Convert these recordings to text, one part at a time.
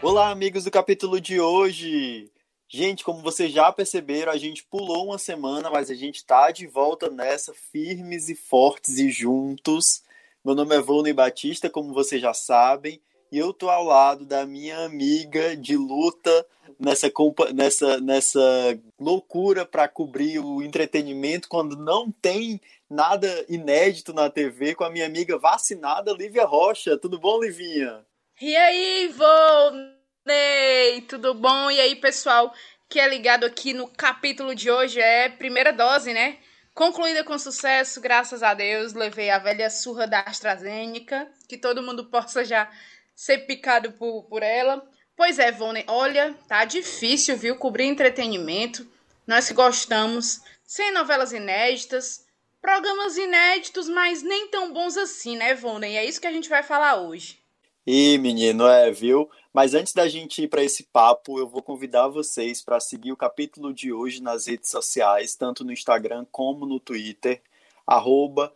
Olá, amigos do capítulo de hoje. Gente, como vocês já perceberam, a gente pulou uma semana, mas a gente está de volta nessa, firmes e fortes e juntos. Meu nome é Volney Batista, como vocês já sabem, e eu tô ao lado da minha amiga de luta nessa, nessa, nessa loucura para cobrir o entretenimento quando não tem nada inédito na TV, com a minha amiga vacinada, Lívia Rocha. Tudo bom, Livinha? E aí, Volney? Ney, tudo bom? E aí, pessoal que é ligado aqui no capítulo de hoje é primeira dose, né? Concluída com sucesso, graças a Deus. Levei a velha surra da AstraZeneca, que todo mundo possa já ser picado por, por ela. Pois é, Vone, olha, tá difícil, viu? Cobrir entretenimento. Nós que gostamos, sem novelas inéditas, programas inéditos, mas nem tão bons assim, né, Vone? E é isso que a gente vai falar hoje. Ih, menino, é, viu? Mas antes da gente ir para esse papo, eu vou convidar vocês para seguir o capítulo de hoje nas redes sociais, tanto no Instagram como no Twitter, arroba.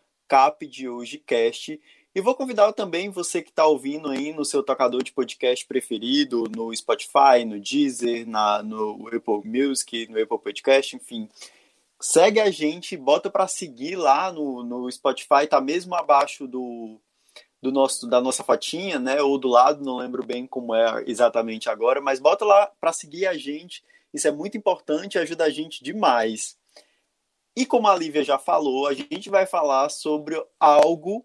E vou convidar também você que está ouvindo aí no seu tocador de podcast preferido, no Spotify, no Deezer, na, no Apple Music, no Apple Podcast, enfim. Segue a gente, bota para seguir lá no, no Spotify, tá mesmo abaixo do, do nosso da nossa fotinha, né? Ou do lado, não lembro bem como é exatamente agora, mas bota lá para seguir a gente. Isso é muito importante, ajuda a gente demais. E como a Lívia já falou, a gente vai falar sobre algo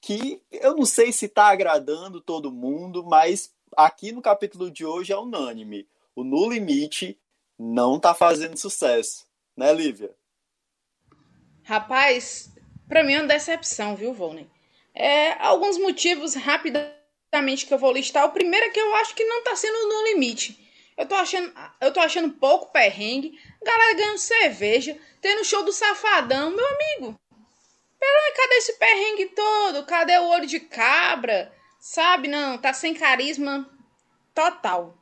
que eu não sei se está agradando todo mundo, mas aqui no capítulo de hoje é unânime. O No Limite não está fazendo sucesso, né, Lívia? Rapaz, para mim é uma decepção, viu, Volney? É, alguns motivos rapidamente que eu vou listar. O primeiro é que eu acho que não tá sendo no limite. Eu tô achando, eu tô achando pouco perrengue. Galera ganhando cerveja, tendo show do Safadão, meu amigo. Pera, cadê esse perrengue todo? Cadê o olho de cabra? Sabe, não, tá sem carisma total.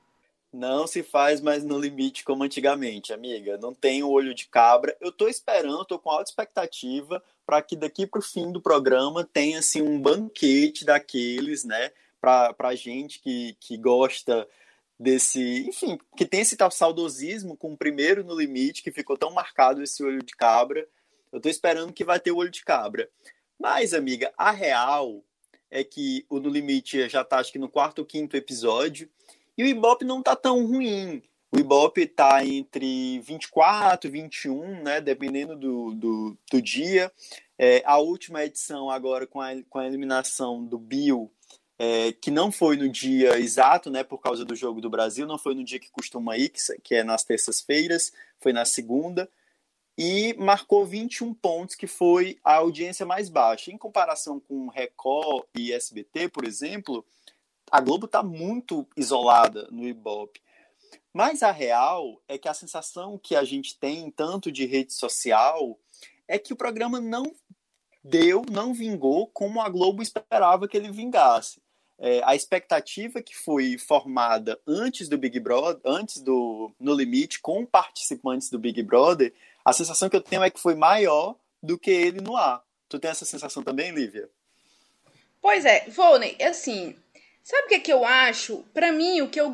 Não se faz mais no limite como antigamente, amiga. Não tem o olho de cabra. Eu tô esperando, tô com alta expectativa para que daqui para o fim do programa tenha assim um banquete daqueles, né, para a gente que, que gosta desse, enfim, que tem esse tal saudosismo com o primeiro no limite que ficou tão marcado esse olho de cabra. Eu estou esperando que vai ter o olho de cabra. Mas, amiga, a real é que o No Limite já está acho que no quarto ou quinto episódio e o Ibope não tá tão ruim. O Ibope está entre 24 e 21, né, dependendo do, do, do dia. É, a última edição, agora com a, com a eliminação do Bill, é, que não foi no dia exato, né, por causa do Jogo do Brasil, não foi no dia que costuma ir, que é nas terças-feiras, foi na segunda, e marcou 21 pontos, que foi a audiência mais baixa. Em comparação com Record e SBT, por exemplo, a Globo está muito isolada no Ibope. Mas a real é que a sensação que a gente tem, tanto de rede social, é que o programa não deu, não vingou como a Globo esperava que ele vingasse. É, a expectativa que foi formada antes do Big Brother, antes do No Limite, com participantes do Big Brother, a sensação que eu tenho é que foi maior do que ele no ar. Tu tem essa sensação também, Lívia? Pois é, Volney, assim, sabe o que, é que eu acho? Para mim, o que eu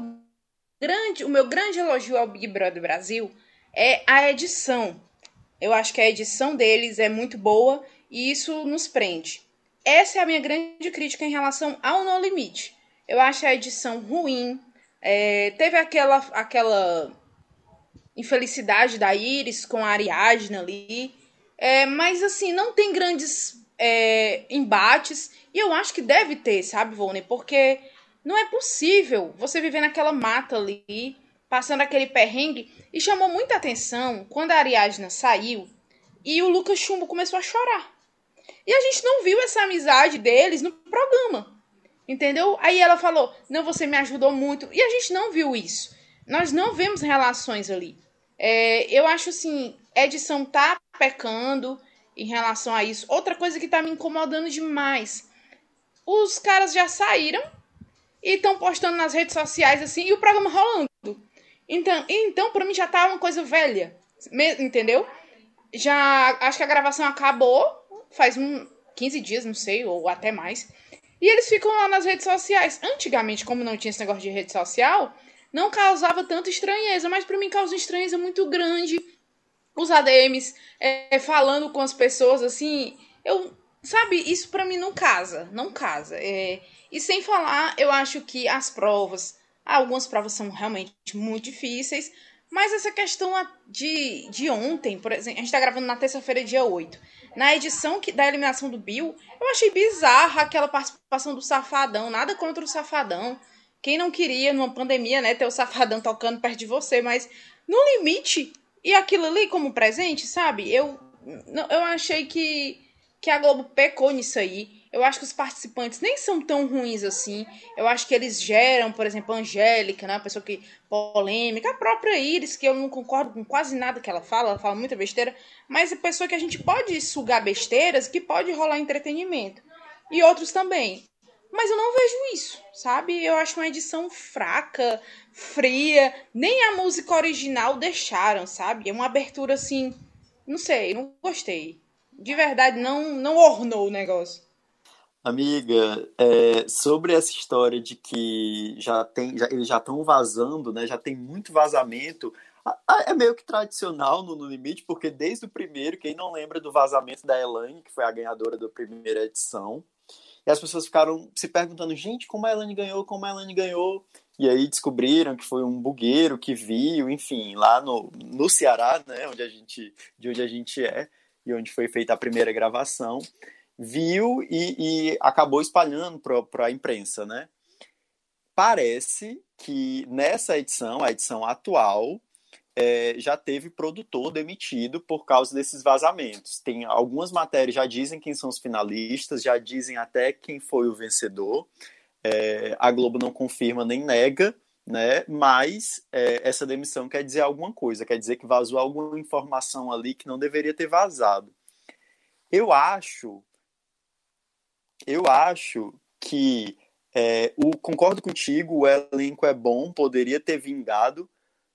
grande, o meu grande elogio ao Big Brother Brasil é a edição. Eu acho que a edição deles é muito boa e isso nos prende. Essa é a minha grande crítica em relação ao No Limite. Eu acho a edição ruim. É, teve aquela, aquela infelicidade da Iris com a Ariadna ali. É, mas assim, não tem grandes é, embates. E eu acho que deve ter, sabe, Volney? Porque não é possível você viver naquela mata ali, passando aquele perrengue. E chamou muita atenção quando a Ariadna saiu e o Lucas Chumbo começou a chorar. E a gente não viu essa amizade deles no programa. Entendeu? Aí ela falou: Não, você me ajudou muito. E a gente não viu isso. Nós não vemos relações ali. É, eu acho assim: edição tá pecando em relação a isso. Outra coisa que tá me incomodando demais: os caras já saíram e estão postando nas redes sociais assim, e o programa rolando. Então, então para mim já tá uma coisa velha, entendeu? Já acho que a gravação acabou faz um 15 dias, não sei, ou até mais. E eles ficam lá nas redes sociais. Antigamente, como não tinha esse negócio de rede social, não causava tanta estranheza, mas para mim causa estranheza muito grande. Os ADMs é, falando com as pessoas assim, eu sabe, isso para mim não casa, não casa. É, e sem falar, eu acho que as provas, algumas provas são realmente muito difíceis, mas essa questão de, de ontem, por exemplo, a gente tá gravando na terça-feira, dia 8. Na edição que, da eliminação do Bill, eu achei bizarra aquela participação do Safadão. Nada contra o Safadão. Quem não queria, numa pandemia, né, ter o Safadão tocando perto de você, mas no limite, e aquilo ali como presente, sabe? Eu, eu achei que, que a Globo pecou nisso aí. Eu acho que os participantes nem são tão ruins assim. Eu acho que eles geram, por exemplo, a Angélica, né? Uma pessoa que polêmica, a própria Iris, que eu não concordo com quase nada que ela fala, ela fala muita besteira, mas é pessoa que a gente pode sugar besteiras, que pode rolar entretenimento. E outros também. Mas eu não vejo isso, sabe? Eu acho uma edição fraca, fria. Nem a música original deixaram, sabe? É uma abertura assim. Não sei, não gostei. De verdade, não, não ornou o negócio. Amiga, é, sobre essa história de que já tem, já, eles já estão vazando, né? Já tem muito vazamento. É meio que tradicional no, no, limite, porque desde o primeiro, quem não lembra do vazamento da Elaine, que foi a ganhadora da primeira edição, e as pessoas ficaram se perguntando, gente, como a Elaine ganhou, como a Elaine ganhou. E aí descobriram que foi um bugueiro que viu, enfim, lá no, no Ceará, né, onde a gente, de onde a gente é, e onde foi feita a primeira gravação viu e, e acabou espalhando para a imprensa, né? Parece que nessa edição, a edição atual, é, já teve produtor demitido por causa desses vazamentos. Tem algumas matérias já dizem quem são os finalistas, já dizem até quem foi o vencedor. É, a Globo não confirma nem nega, né? Mas é, essa demissão quer dizer alguma coisa, quer dizer que vazou alguma informação ali que não deveria ter vazado. Eu acho eu acho que é, o concordo contigo, o elenco é bom, poderia ter vingado,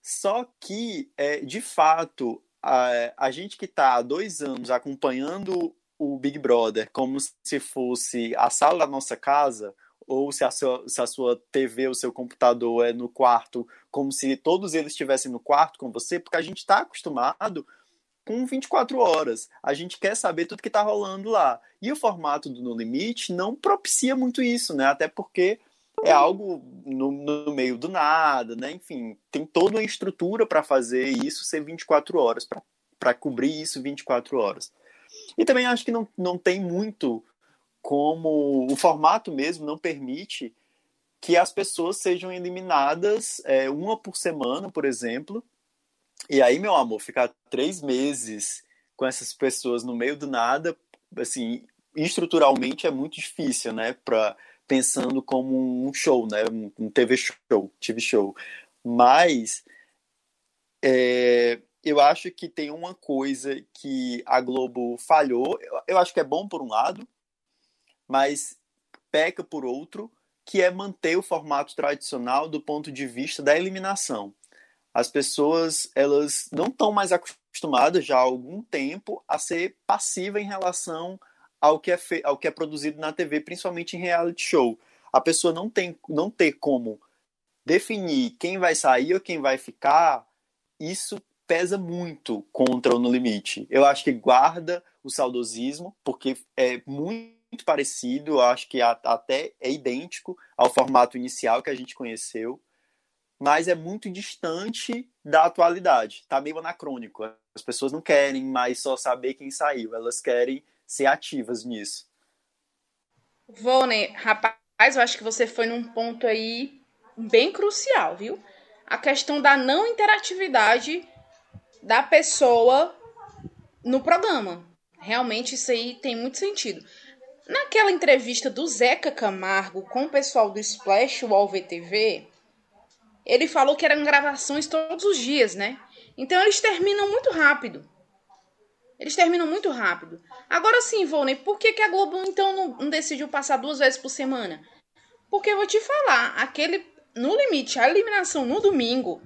só que, é, de fato, a, a gente que está há dois anos acompanhando o Big Brother como se fosse a sala da nossa casa, ou se a, sua, se a sua TV, o seu computador é no quarto, como se todos eles estivessem no quarto com você, porque a gente está acostumado com 24 horas. A gente quer saber tudo que está rolando lá. E o formato do No Limite não propicia muito isso, né? Até porque é algo no, no meio do nada, né? Enfim, tem toda uma estrutura para fazer isso ser 24 horas, para cobrir isso 24 horas. E também acho que não, não tem muito como o formato mesmo não permite que as pessoas sejam eliminadas é, uma por semana, por exemplo, e aí, meu amor, ficar três meses com essas pessoas no meio do nada, assim, estruturalmente é muito difícil, né? Pra, pensando como um show, né? Um TV show, TV show. Mas é, eu acho que tem uma coisa que a Globo falhou. Eu, eu acho que é bom por um lado, mas peca por outro, que é manter o formato tradicional do ponto de vista da eliminação as pessoas elas não estão mais acostumadas já há algum tempo a ser passiva em relação ao que é fe... ao que é produzido na TV, principalmente em reality show. A pessoa não tem não ter como definir quem vai sair ou quem vai ficar, isso pesa muito contra o No Limite. Eu acho que guarda o saudosismo, porque é muito parecido, eu acho que até é idêntico ao formato inicial que a gente conheceu mas é muito distante da atualidade. Tá meio anacrônico. As pessoas não querem mais só saber quem saiu, elas querem ser ativas nisso. Vone, rapaz, eu acho que você foi num ponto aí bem crucial, viu? A questão da não interatividade da pessoa no programa. Realmente isso aí tem muito sentido. Naquela entrevista do Zeca Camargo com o pessoal do Splash Wall VTV, ele falou que eram gravações todos os dias, né? Então eles terminam muito rápido. Eles terminam muito rápido. Agora sim, Volney, por que, que a Globo então não, não decidiu passar duas vezes por semana? Porque eu vou te falar, aquele. No limite, a eliminação no domingo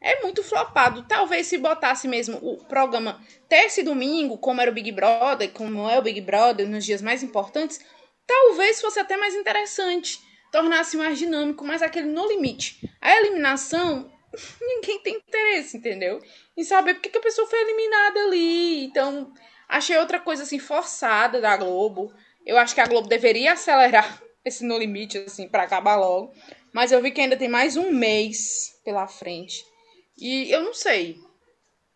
é muito flopado. Talvez se botasse mesmo o programa terça e domingo, como era o Big Brother, como é o Big Brother nos dias mais importantes, talvez fosse até mais interessante, tornasse mais dinâmico, mas aquele no limite. A eliminação, ninguém tem interesse, entendeu? Em saber por que a pessoa foi eliminada ali. Então, achei outra coisa assim forçada da Globo. Eu acho que a Globo deveria acelerar esse no limite assim para acabar logo, mas eu vi que ainda tem mais um mês pela frente. E eu não sei.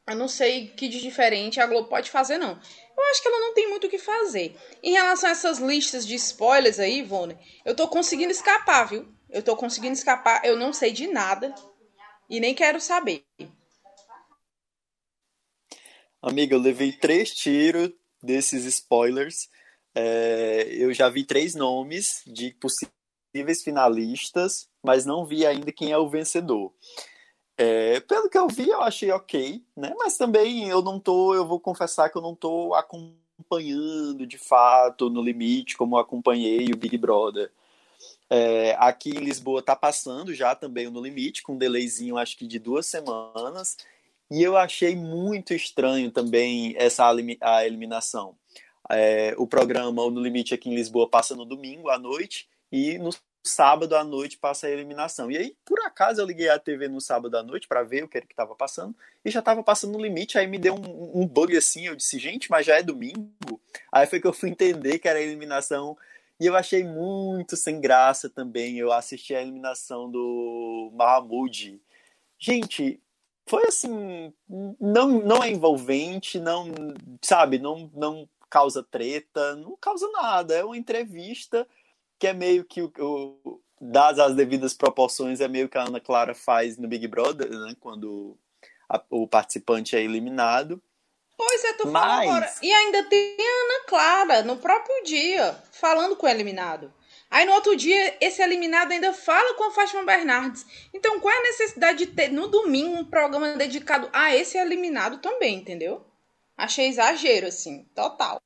Eu não sei que de diferente a Globo pode fazer, não. Eu acho que ela não tem muito o que fazer. Em relação a essas listas de spoilers aí, Ivone, eu tô conseguindo escapar, viu? Eu tô conseguindo escapar, eu não sei de nada e nem quero saber. Amiga, eu levei três tiros desses spoilers. É, eu já vi três nomes de possíveis finalistas, mas não vi ainda quem é o vencedor. É, pelo que eu vi, eu achei ok, né? Mas também eu não tô, eu vou confessar que eu não tô acompanhando de fato no limite como acompanhei o Big Brother. É, aqui em Lisboa tá passando já também o No Limite, com um delayzinho acho que de duas semanas. E eu achei muito estranho também essa a eliminação. É, o programa o No Limite aqui em Lisboa passa no domingo à noite e no sábado à noite passa a eliminação. E aí, por acaso, eu liguei a TV no sábado à noite para ver o que era que estava passando e já estava passando no limite. Aí me deu um, um, bug assim. Eu disse, gente, mas já é domingo? Aí foi que eu fui entender que era a eliminação. E eu achei muito sem graça também. Eu assisti a eliminação do Mahamud. Gente, foi assim. Não, não é envolvente, não. Sabe, não, não causa treta, não causa nada. É uma entrevista que é meio que o, o das as devidas proporções, é meio que a Ana Clara faz no Big Brother, né? Quando a, o participante é eliminado. Pois é, tu Mas... agora. E ainda tem a Ana Clara no próprio dia, falando com o eliminado. Aí no outro dia, esse eliminado ainda fala com a Fátima Bernardes. Então, qual é a necessidade de ter no domingo um programa dedicado a esse eliminado também, entendeu? Achei exagero, assim, total.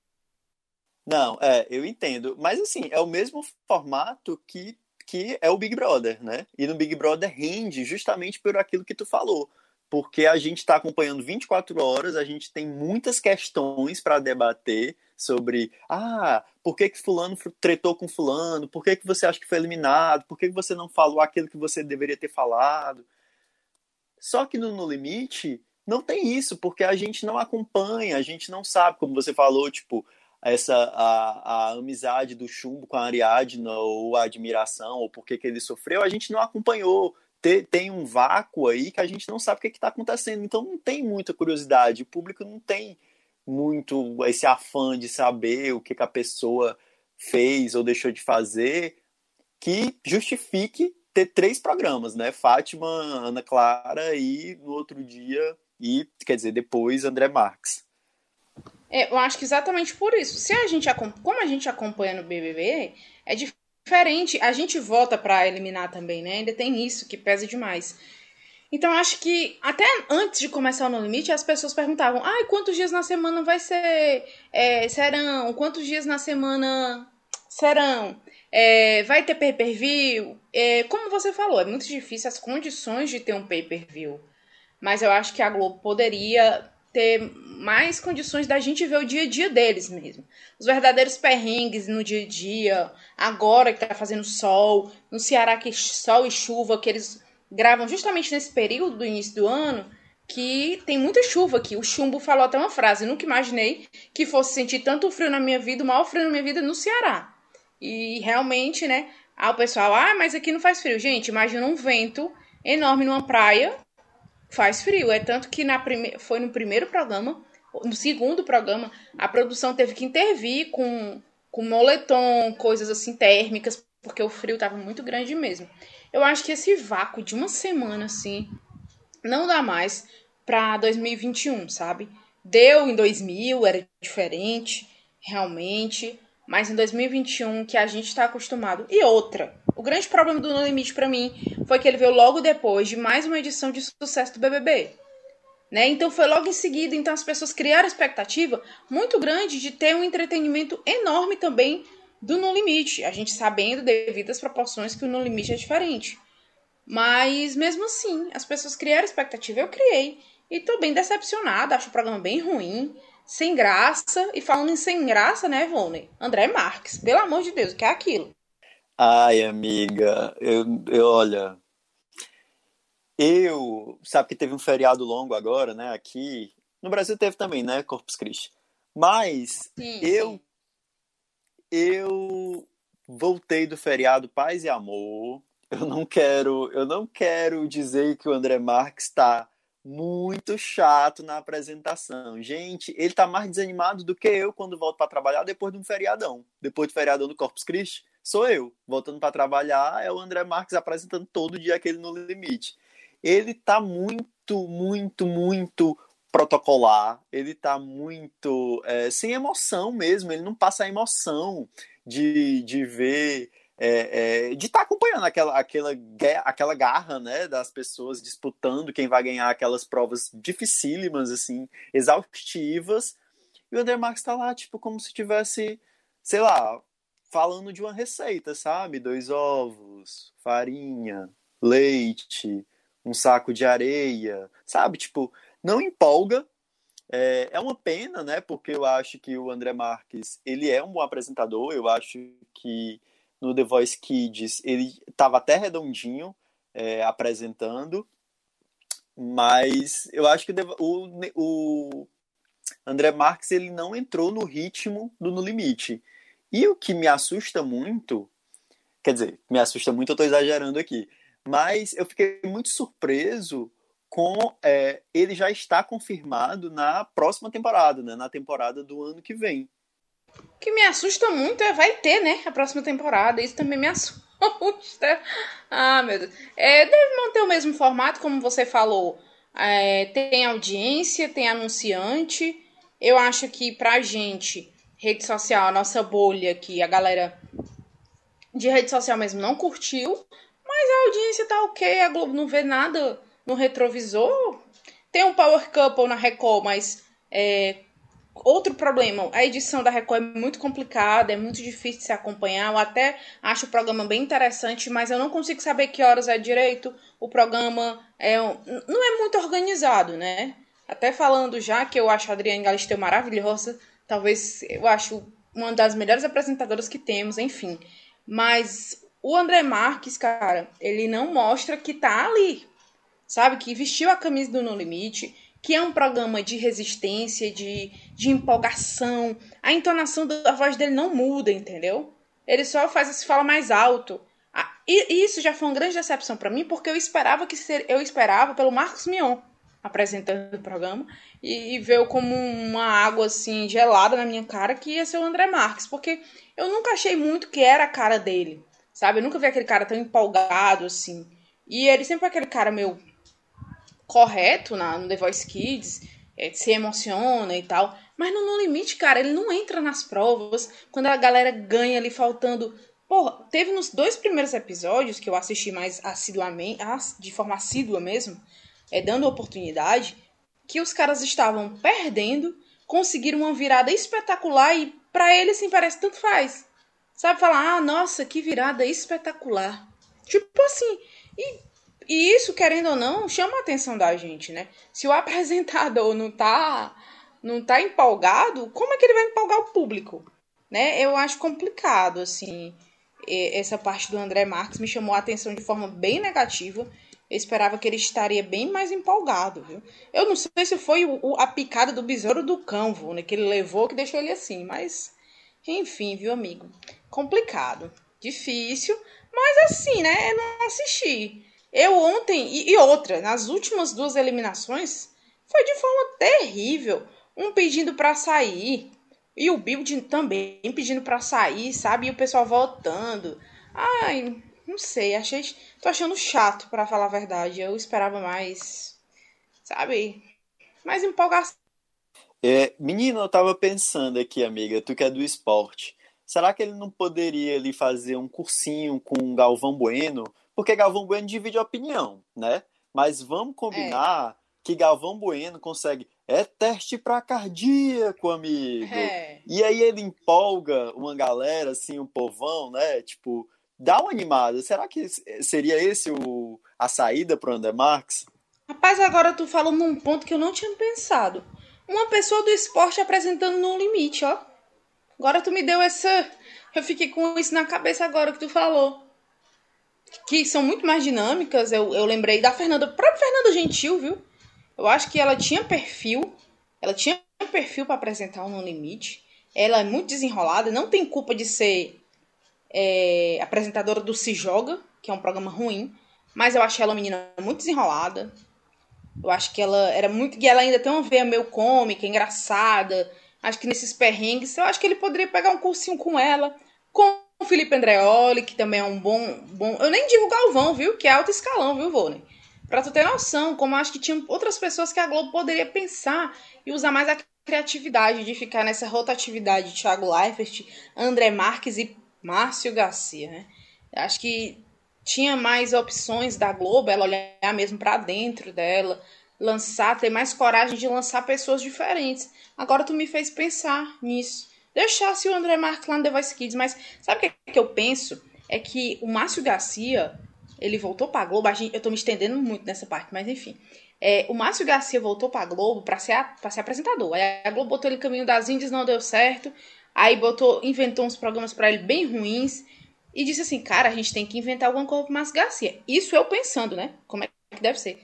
Não, é, eu entendo. Mas assim, é o mesmo formato que, que é o Big Brother, né? E no Big Brother rende justamente por aquilo que tu falou. Porque a gente está acompanhando 24 horas, a gente tem muitas questões para debater sobre ah, por que, que fulano tretou com fulano, por que, que você acha que foi eliminado, por que, que você não falou aquilo que você deveria ter falado. Só que no No Limite não tem isso, porque a gente não acompanha, a gente não sabe, como você falou, tipo, essa a, a amizade do Chumbo com a Ariadna ou a admiração ou por que, que ele sofreu, a gente não acompanhou. Tem, tem um vácuo aí que a gente não sabe o que está acontecendo. Então não tem muita curiosidade. O público não tem muito esse afã de saber o que, que a pessoa fez ou deixou de fazer que justifique ter três programas, né? Fátima, Ana Clara e no outro dia, e quer dizer, depois André Marques. É, eu acho que exatamente por isso. Se a gente como a gente acompanha no BBB, é diferente. A gente vota para eliminar também, né? Ainda tem isso que pesa demais. Então acho que até antes de começar o No Limite, as pessoas perguntavam: "Ai, quantos dias na semana vai ser é, serão? Quantos dias na semana serão? É, vai ter pay-per-view?" É, como você falou, é muito difícil as condições de ter um pay-per-view. Mas eu acho que a Globo poderia ter mais condições da gente ver o dia a dia deles mesmo. Os verdadeiros perrengues no dia a dia, agora que tá fazendo sol, no Ceará que sol e chuva, que eles gravam justamente nesse período do início do ano, que tem muita chuva aqui. O Chumbo falou até uma frase, nunca imaginei que fosse sentir tanto frio na minha vida, o maior frio na minha vida no Ceará. E realmente, né, ah, o pessoal, ah, mas aqui não faz frio. Gente, imagina um vento enorme numa praia faz frio. É tanto que na prime... foi no primeiro programa, no segundo programa, a produção teve que intervir com, com moletom, coisas assim térmicas, porque o frio estava muito grande mesmo. Eu acho que esse vácuo de uma semana assim não dá mais para 2021, sabe? Deu em 2000, era diferente, realmente, mas em 2021 que a gente está acostumado. E outra, grande problema do No Limite para mim foi que ele veio logo depois de mais uma edição de sucesso do BBB. Né? Então foi logo em seguida, então as pessoas criaram expectativa muito grande de ter um entretenimento enorme também do No Limite. A gente sabendo devido às proporções que o No Limite é diferente. Mas mesmo assim, as pessoas criaram expectativa, eu criei. E tô bem decepcionada, acho o programa bem ruim, sem graça. E falando em sem graça, né, Vone? André Marques, pelo amor de Deus, o que é aquilo? Ai, amiga, eu, eu olha. Eu. Sabe que teve um feriado longo agora, né? Aqui. No Brasil teve também, né? Corpus Christi. Mas sim, eu. Sim. Eu voltei do feriado Paz e Amor eu não quero, eu não quero dizer que o André Marques está muito chato na apresentação. Gente, ele está mais desanimado do que eu quando volto para trabalhar depois de um feriadão. Depois do feriadão do Corpus Christi, sou eu. Voltando para trabalhar, é o André Marques apresentando todo dia aquele no limite. Ele está muito, muito, muito protocolar. Ele está muito é, sem emoção mesmo. Ele não passa a emoção de, de ver é, é, de estar tá acompanhando aquela, aquela, aquela garra né, das pessoas disputando quem vai ganhar aquelas provas dificílimas, assim, exaustivas. E o André Marques está lá, tipo, como se tivesse, sei lá, falando de uma receita, sabe? Dois ovos, farinha, leite, um saco de areia, sabe? Tipo, não empolga. É, é uma pena, né? Porque eu acho que o André Marques, ele é um bom apresentador, eu acho que no The Voice Kids ele estava até redondinho é, apresentando, mas eu acho que o, o André Marques ele não entrou no ritmo do No Limite. E o que me assusta muito, quer dizer, me assusta muito, eu estou exagerando aqui, mas eu fiquei muito surpreso com é, ele já está confirmado na próxima temporada, né, na temporada do ano que vem. O que me assusta muito é vai ter, né? A próxima temporada. Isso também me assusta. Ah, meu Deus. É, deve manter o mesmo formato, como você falou. É, tem audiência, tem anunciante. Eu acho que pra gente, rede social, a nossa bolha aqui, a galera de rede social mesmo não curtiu. Mas a audiência tá ok, a Globo não vê nada no retrovisor. Tem um Power Couple na Record, mas é, Outro problema, a edição da Record é muito complicada, é muito difícil de se acompanhar. Eu até acho o programa bem interessante, mas eu não consigo saber que horas é direito. O programa é, não é muito organizado, né? Até falando já que eu acho a Adriane Galisteu maravilhosa, talvez eu acho uma das melhores apresentadoras que temos, enfim. Mas o André Marques, cara, ele não mostra que tá ali, sabe? Que vestiu a camisa do No Limite, que é um programa de resistência, de, de empolgação. A entonação da voz dele não muda, entendeu? Ele só faz se fala mais alto. E isso já foi uma grande decepção para mim, porque eu esperava que ser, eu esperava pelo Marcos Mion apresentando o programa e, e veio como uma água assim gelada na minha cara que ia ser o André Marques, porque eu nunca achei muito que era a cara dele, sabe? Eu nunca vi aquele cara tão empolgado assim. E ele sempre foi aquele cara meio correto na, no The Voice Kids, é, se emociona e tal. Mas no No Limite, cara, ele não entra nas provas quando a galera ganha ali faltando. Porra, teve nos dois primeiros episódios que eu assisti mais assiduamente, de forma assídua mesmo, é, dando oportunidade, que os caras estavam perdendo, conseguiram uma virada espetacular e para ele, assim, parece tanto faz. Sabe falar, ah, nossa, que virada espetacular. Tipo assim, e e isso, querendo ou não, chama a atenção da gente, né? Se o apresentador não tá, não tá empolgado, como é que ele vai empolgar o público? Né? Eu acho complicado, assim, essa parte do André Marques me chamou a atenção de forma bem negativa. Eu esperava que ele estaria bem mais empolgado, viu? Eu não sei se foi o, a picada do besouro do campo, né? Que ele levou, que deixou ele assim, mas... Enfim, viu, amigo? Complicado. Difícil, mas assim, né? Eu não assisti. Eu ontem, e, e outra, nas últimas duas eliminações, foi de forma terrível. Um pedindo para sair, e o Build também pedindo para sair, sabe? E o pessoal voltando. Ai, não sei, achei. Tô achando chato, para falar a verdade. Eu esperava mais. Sabe? Mais empolgação. É, menino, eu tava pensando aqui, amiga, tu que é do esporte. Será que ele não poderia ali fazer um cursinho com o Galvão Bueno? Porque Galvão Bueno divide opinião, né? Mas vamos combinar é. que Galvão Bueno consegue. É teste para cardíaco, amigo. É. E aí ele empolga uma galera, assim, um povão, né? Tipo, dá uma animada. Será que seria esse o, a saída para o André? Rapaz, agora tu falou num ponto que eu não tinha pensado. Uma pessoa do esporte apresentando no limite, ó. Agora tu me deu essa. Eu fiquei com isso na cabeça agora que tu falou. Que são muito mais dinâmicas. Eu, eu lembrei da Fernanda, própria Fernanda Gentil, viu? Eu acho que ela tinha perfil. Ela tinha perfil para apresentar o No Limite. Ela é muito desenrolada, não tem culpa de ser é, apresentadora do Se Joga, que é um programa ruim. Mas eu achei ela uma menina muito desenrolada. Eu acho que ela era muito. E ela ainda tem uma veia meio cômica, engraçada. Acho que nesses perrengues, eu acho que ele poderia pegar um cursinho com ela. Com o Felipe Andreoli, que também é um bom. bom eu nem digo Galvão, viu? Que é alto escalão, viu, Vôlei? Pra tu ter noção, como acho que tinha outras pessoas que a Globo poderia pensar e usar mais a criatividade de ficar nessa rotatividade de Thiago Leifert, André Marques e Márcio Garcia, né? Acho que tinha mais opções da Globo, ela olhar mesmo para dentro dela, lançar, ter mais coragem de lançar pessoas diferentes. Agora tu me fez pensar nisso. Deixasse o André Marques lá no The Voice Kids, mas sabe o que, que eu penso? É que o Márcio Garcia, ele voltou pra Globo, eu tô me estendendo muito nessa parte, mas enfim. É, o Márcio Garcia voltou pra Globo pra ser, a, pra ser apresentador. Aí a Globo botou ele no caminho das Índias, não deu certo. Aí botou, inventou uns programas para ele bem ruins e disse assim, cara, a gente tem que inventar alguma coisa pro Márcio Garcia. Isso eu pensando, né? Como é que deve ser.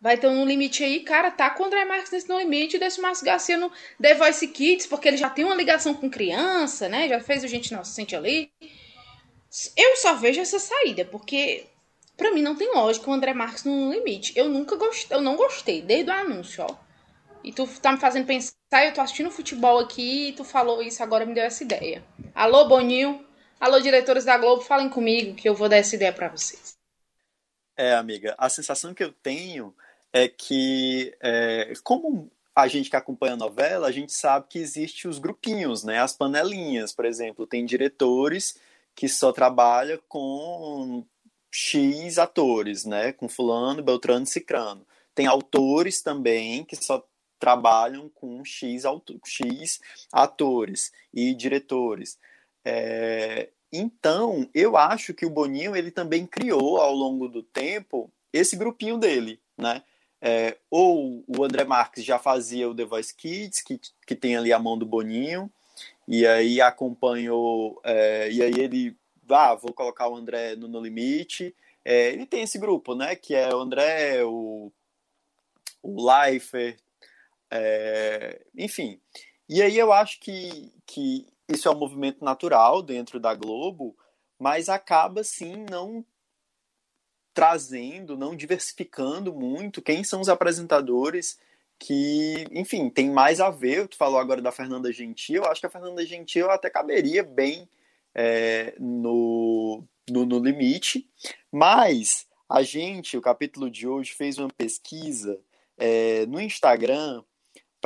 Vai ter um limite aí, cara, tá com o André Marques nesse no limite, desse Márcio Garcia no The Voice Kids, porque ele já tem uma ligação com criança, né? Já fez o Gente Inocente ali. Eu só vejo essa saída, porque para mim não tem lógica o André Marques no limite. Eu nunca gostei, eu não gostei, desde o anúncio, ó. E tu tá me fazendo pensar, eu tô assistindo futebol aqui e tu falou isso, agora me deu essa ideia. Alô, Boninho, Alô, diretores da Globo, falem comigo que eu vou dar essa ideia para vocês. É, amiga, a sensação que eu tenho é que, é, como a gente que acompanha a novela, a gente sabe que existe os grupinhos, né? As panelinhas, por exemplo, tem diretores que só trabalham com X atores, né? Com fulano, beltrano e cicrano. Tem autores também que só trabalham com X, X atores e diretores. É, então, eu acho que o Boninho ele também criou ao longo do tempo esse grupinho dele, né? É, ou o André Marques já fazia o The Voice Kids, que, que tem ali a mão do Boninho, e aí acompanhou, é, e aí ele, ah, vou colocar o André no No Limite. É, ele tem esse grupo, né? Que é o André, o, o Leifert, é, enfim. E aí eu acho que, que isso é um movimento natural dentro da Globo, mas acaba sim não trazendo, não diversificando muito quem são os apresentadores que, enfim, tem mais a ver. Tu falou agora da Fernanda Gentil, eu acho que a Fernanda Gentil até caberia bem é, no, no, no limite, mas a gente, o capítulo de hoje, fez uma pesquisa é, no Instagram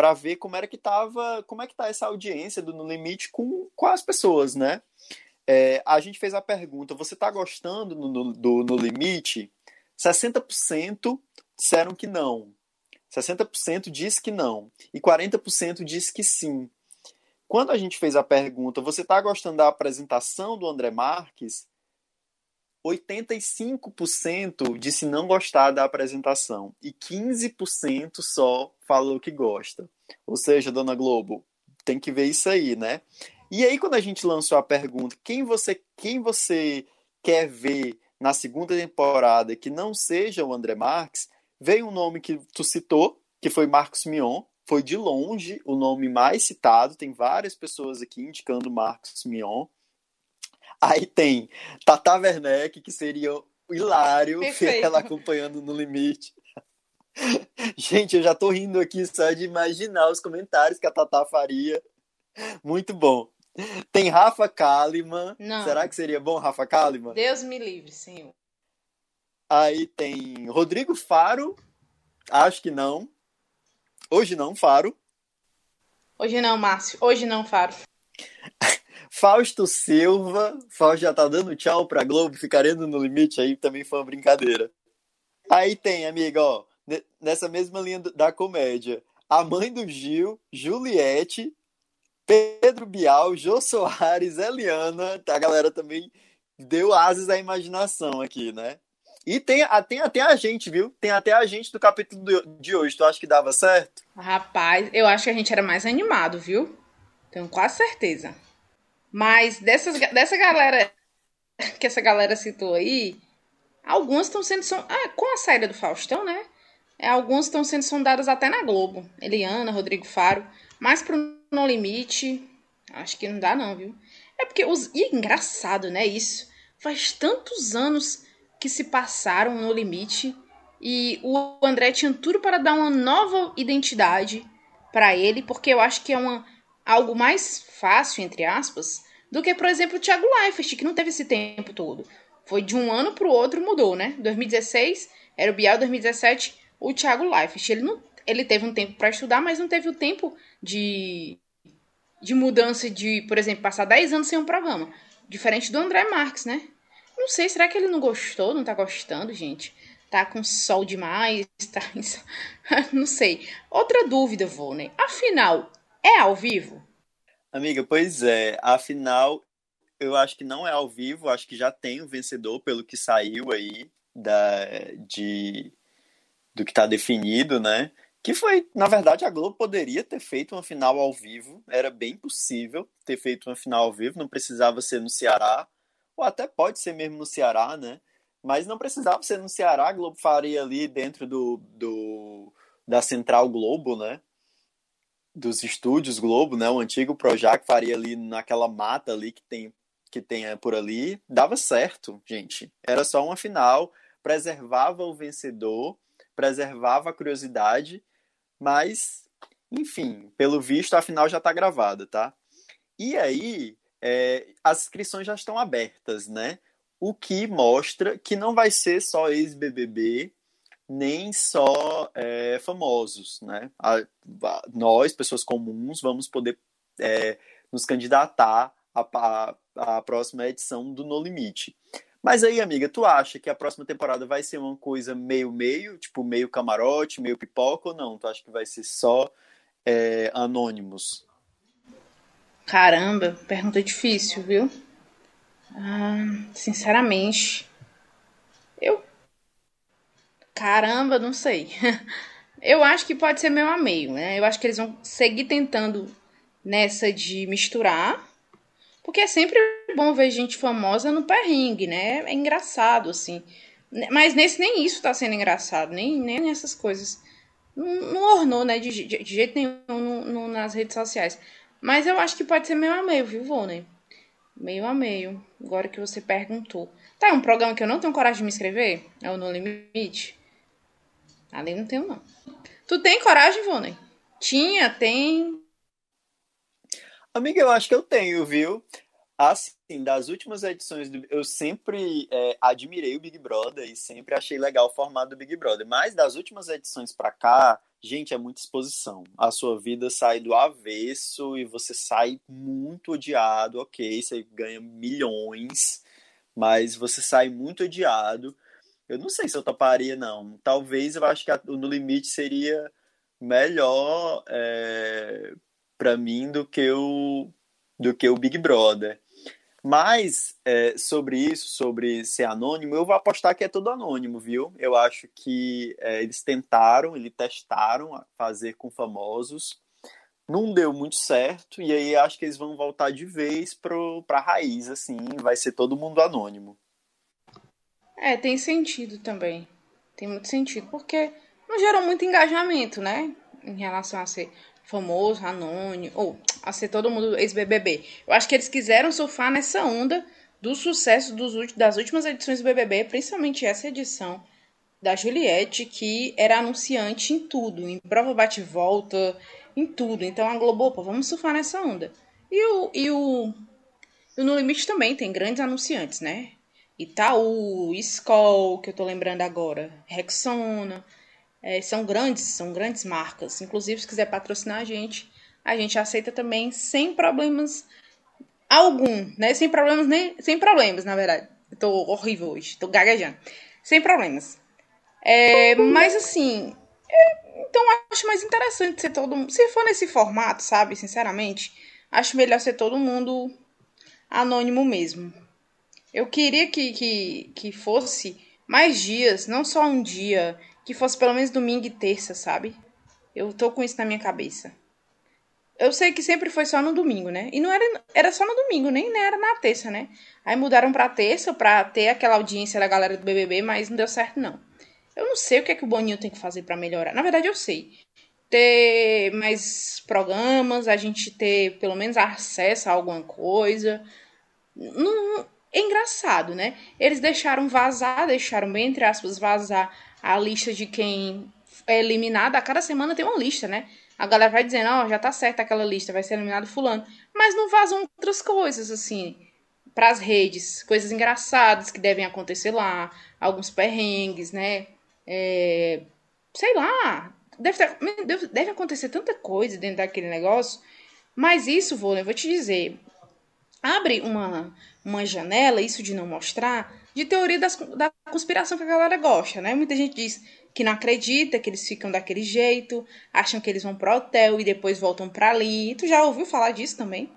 para ver como era que tava, como é que tá essa audiência do No Limite com, com as pessoas, né? É, a gente fez a pergunta: você está gostando do, No Limite? 60% disseram que não. 60% disse que não. E 40% disse que sim. Quando a gente fez a pergunta, você está gostando da apresentação do André Marques? 85% disse não gostar da apresentação e 15% só falou que gosta. Ou seja, Dona Globo, tem que ver isso aí, né? E aí quando a gente lançou a pergunta, quem você quem você quer ver na segunda temporada que não seja o André Marques, veio um nome que tu citou, que foi Marcos Mion, foi de longe o nome mais citado, tem várias pessoas aqui indicando Marcos Mion. Aí tem Tata Werneck, que seria hilário ver ela acompanhando no limite. Gente, eu já tô rindo aqui só de imaginar os comentários que a Tata faria. Muito bom. Tem Rafa Kalimann. Não. Será que seria bom Rafa Kalimann? Deus me livre, senhor. Aí tem Rodrigo Faro. Acho que não. Hoje não, Faro. Hoje não, Márcio. Hoje não, Faro. Fausto Silva. Fausto já tá dando tchau pra Globo, ficarendo no limite aí, também foi uma brincadeira. Aí tem, amiga, ó, nessa mesma linha da comédia, a mãe do Gil, Juliette, Pedro Bial, Jô Soares, Eliana, a galera também deu asas à imaginação aqui, né? E tem, tem até a gente, viu? Tem até a gente do capítulo de hoje. Tu acha que dava certo? Rapaz, eu acho que a gente era mais animado, viu? Tenho quase certeza. Mas dessas, dessa galera que essa galera citou aí, algumas estão sendo. Ah, com a saída do Faustão, né? É, algumas estão sendo sondadas até na Globo. Eliana, Rodrigo Faro. Mas pro No Limite, acho que não dá, não, viu? É porque os. E é engraçado, né? Isso. Faz tantos anos que se passaram no limite e o André tinha tudo para dar uma nova identidade para ele, porque eu acho que é uma, algo mais fácil, entre aspas, do que, por exemplo, o Thiago Leifert, que não teve esse tempo todo. Foi de um ano para o outro, mudou, né? 2016 era o Bial, 2017 o Thiago Leifert. Ele, não, ele teve um tempo para estudar, mas não teve o tempo de, de mudança de, por exemplo, passar 10 anos sem um programa. Diferente do André Marques, né? Não sei, será que ele não gostou? Não tá gostando, gente? Tá com sol demais? Tá... não sei. Outra dúvida, Volney. Afinal, é ao vivo? Amiga, pois é. Afinal, eu acho que não é ao vivo. Acho que já tem o um vencedor, pelo que saiu aí da, de, do que tá definido, né? Que foi, na verdade, a Globo poderia ter feito uma final ao vivo. Era bem possível ter feito uma final ao vivo. Não precisava ser no Ceará ou até pode ser mesmo no Ceará, né? Mas não precisava ser no Ceará, a Globo faria ali dentro do, do da Central Globo, né? Dos estúdios Globo, né? O antigo Projac faria ali naquela mata ali que tem que tem é, por ali, dava certo, gente. Era só uma final, preservava o vencedor, preservava a curiosidade, mas, enfim, pelo visto a final já está gravada, tá? E aí, é, as inscrições já estão abertas, né? O que mostra que não vai ser só ex-BBB, nem só é, famosos, né? A, a, nós, pessoas comuns, vamos poder é, nos candidatar à, próxima edição do No Limite. Mas aí, amiga, tu acha que a próxima temporada vai ser uma coisa meio-meio, tipo meio camarote, meio pipoca ou não? Tu acha que vai ser só é, anônimos? Caramba, pergunta difícil, viu? Ah, sinceramente, eu. Caramba, não sei. eu acho que pode ser meio a meio, né? Eu acho que eles vão seguir tentando nessa de misturar. Porque é sempre bom ver gente famosa no perrengue, né? É engraçado, assim. Mas nesse nem isso tá sendo engraçado, nem, nem essas coisas. Não, não ornou, né? De, de, de jeito nenhum no, no, nas redes sociais. Mas eu acho que pode ser meio a meio, viu, Vônei? Meio a meio, agora que você perguntou. Tá, é um programa que eu não tenho coragem de me inscrever? É o No Limite? Ali não tenho, não. Tu tem coragem, Vônei? Tinha, tem. Amiga, eu acho que eu tenho, viu? Assim, das últimas edições, do, eu sempre é, admirei o Big Brother e sempre achei legal o formato do Big Brother. Mas das últimas edições pra cá, gente, é muita exposição. A sua vida sai do avesso e você sai muito odiado, ok, você ganha milhões, mas você sai muito odiado. Eu não sei se eu toparia, não. Talvez eu acho que a, No Limite seria melhor é, para mim do que o do que o Big Brother. Mas é, sobre isso, sobre ser anônimo, eu vou apostar que é tudo anônimo, viu? Eu acho que é, eles tentaram, eles testaram fazer com famosos, não deu muito certo, e aí acho que eles vão voltar de vez pro, pra raiz, assim, vai ser todo mundo anônimo. É, tem sentido também. Tem muito sentido, porque não gerou muito engajamento, né? Em relação a ser famoso, anônimo, ou a ser todo mundo ex-BBB. Eu acho que eles quiseram surfar nessa onda do sucesso dos, das últimas edições do BBB, principalmente essa edição da Juliette, que era anunciante em tudo, em prova bate-volta, em tudo. Então a Globo, opa, vamos surfar nessa onda. E o, e o, e o No Limite também tem grandes anunciantes, né? Itaú, Skoll, que eu tô lembrando agora, Rexona, é, são grandes, são grandes marcas. Inclusive, se quiser patrocinar a gente, a gente aceita também sem problemas algum, né? Sem problemas nem sem problemas, na verdade. Eu tô horrível hoje, tô gaguejando. Sem problemas. É, mas assim, é, então acho mais interessante ser todo mundo. Se for nesse formato, sabe, sinceramente, acho melhor ser todo mundo anônimo mesmo. Eu queria que, que, que fosse mais dias, não só um dia, que fosse pelo menos domingo e terça, sabe? Eu tô com isso na minha cabeça. Eu sei que sempre foi só no domingo, né? E não era, era só no domingo, nem, nem era na terça, né? Aí mudaram pra terça pra ter aquela audiência da galera do BBB, mas não deu certo, não. Eu não sei o que é que o Boninho tem que fazer para melhorar. Na verdade, eu sei. Ter mais programas, a gente ter pelo menos acesso a alguma coisa. Não, engraçado, né? Eles deixaram vazar, deixaram bem entre aspas vazar a lista de quem é eliminado. A cada semana tem uma lista, né? A galera vai dizendo, ó, oh, já tá certa aquela lista, vai ser eliminado fulano. Mas não vazam outras coisas, assim, para as redes. Coisas engraçadas que devem acontecer lá. Alguns perrengues, né? É, sei lá. Deve, ter, deve acontecer tanta coisa dentro daquele negócio. Mas isso, vou, eu vou te dizer. Abre uma, uma janela, isso de não mostrar, de teoria das, da conspiração que a galera gosta, né? Muita gente diz que não acredita, que eles ficam daquele jeito, acham que eles vão pro hotel e depois voltam para ali. Tu já ouviu falar disso também?